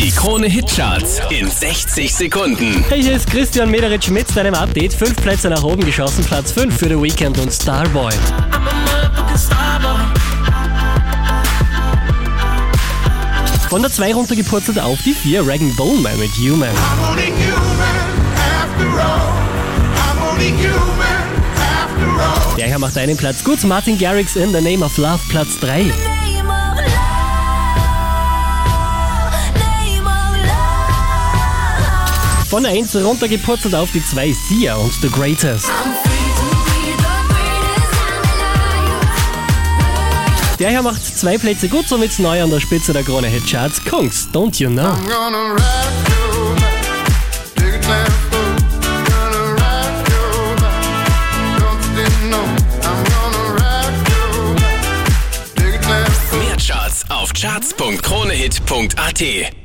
Die Krone Hitcharts in 60 Sekunden. Hey, hier ist Christian Mederitsch mit deinem Update. Fünf Plätze nach oben geschossen, Platz 5 für The Weekend und Starboy. Von der 2 runtergepurzelt auf die 4, Regan Bowman mit Human. I'm only human after all. I'm only human after all. Der hier macht einen Platz gut. Martin Garrix in The Name of Love, Platz 3. Von der 1 runtergepurzelt auf die 2, Sia und The Greatest. Der hier macht zwei Plätze gut, somit neu an der Spitze der Krone Hitcharts. Kungs, Don't You Know. Mehr Charts auf charts.kronehit.at.